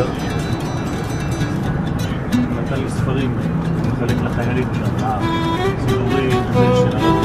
עזה? נתן לי ספרים, מחלק לחיילים שם, סיפורים, שלנו.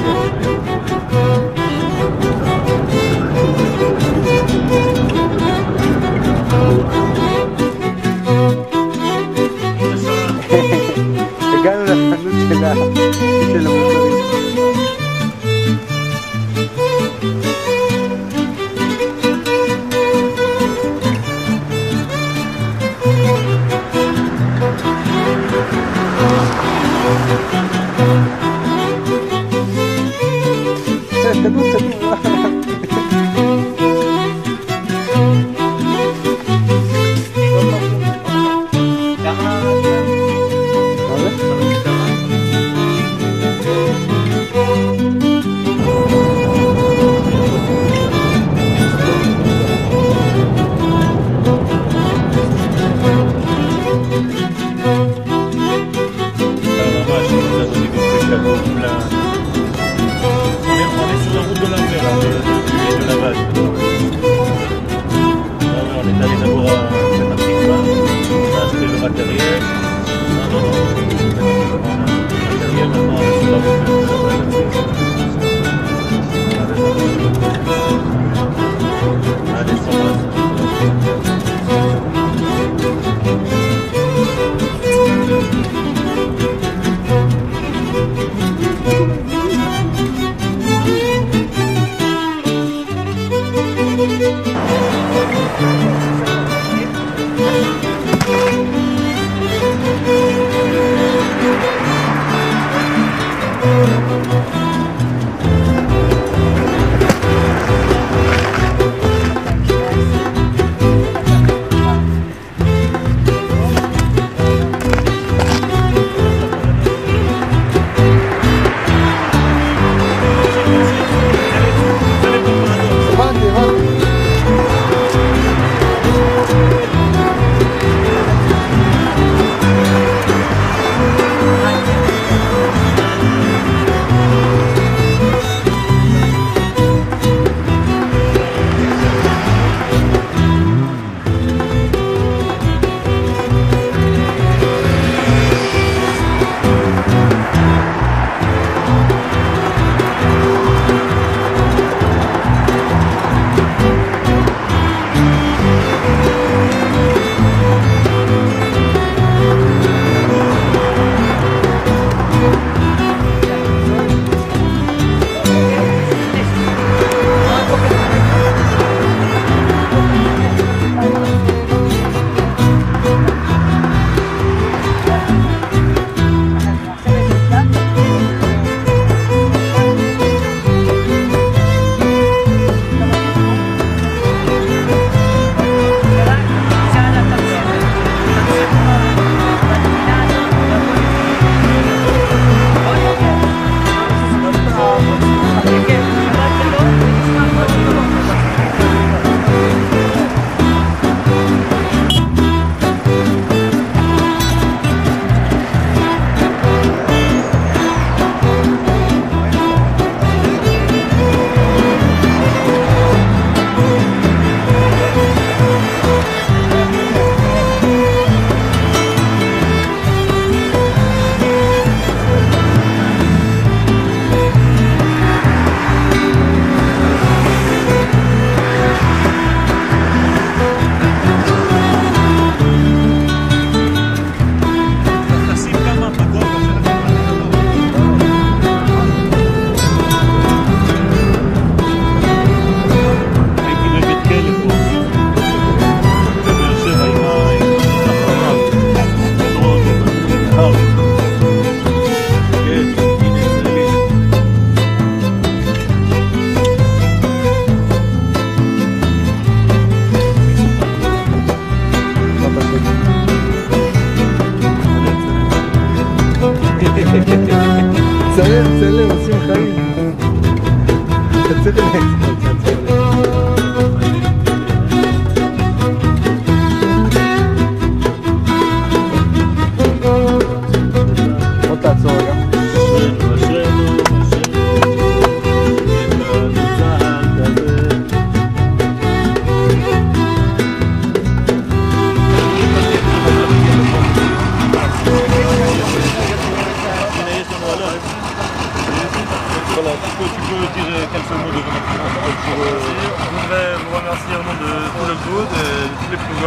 live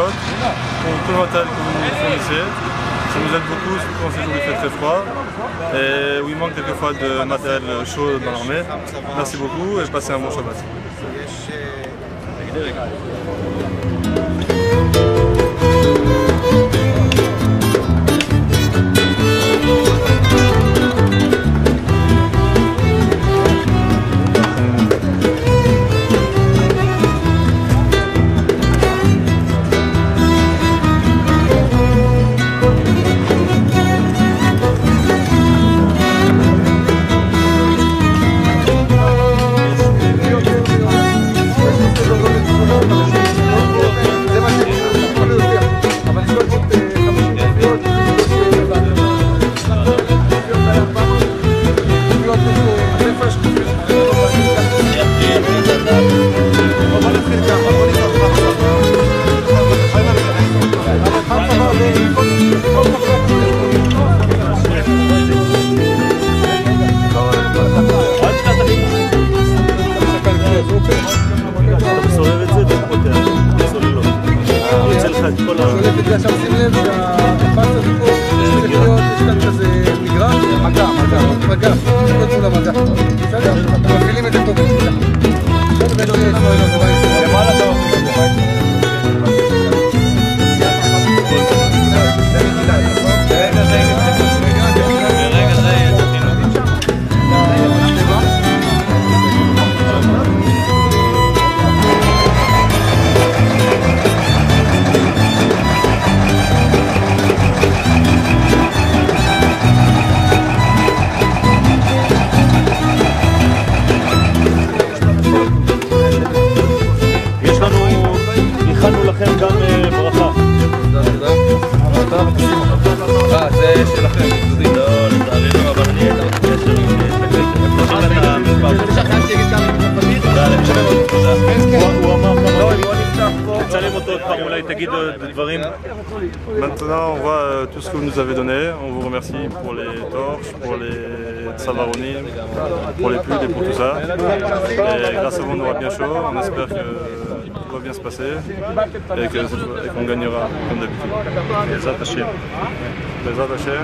pour tout le matériel que vous fournissez. Ça nous aide beaucoup, surtout en ces jours il fait très froid et où il manque quelquefois de matériel chaud dans l'armée. Merci beaucoup et passez un bon Shabbat. לב שהקפץ הזה פה, יש שתי נקודות, יש כאן כזה מגרש, מגע, מגע, מגע, נקודות מול המגע. בסדר? Maintenant, on voit euh, tout ce que vous nous avez donné. On vous remercie pour les torches, pour les savaronim, pour les pulls et pour tout ça. Et grâce à vous, on aura bien chaud. On espère que va bien se passer et qu'on qu gagnera comme d'habitude. Les attachés. Les attachés.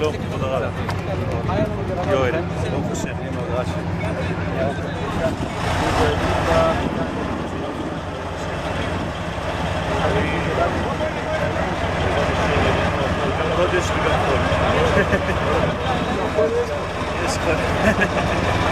שלום, כבוד הרב. יואל, ברוך השם, עם רש"י. חודש וגם חול. יש חודש.